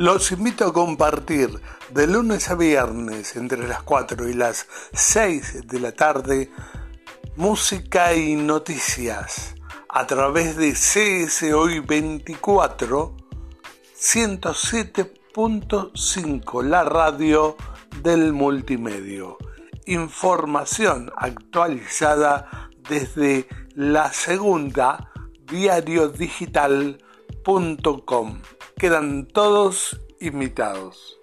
Los invito a compartir de lunes a viernes entre las 4 y las 6 de la tarde música y noticias a través de CSOI 24 107.5, la radio del multimedio. Información actualizada desde la segunda diariodigital.com. Quedan todos invitados.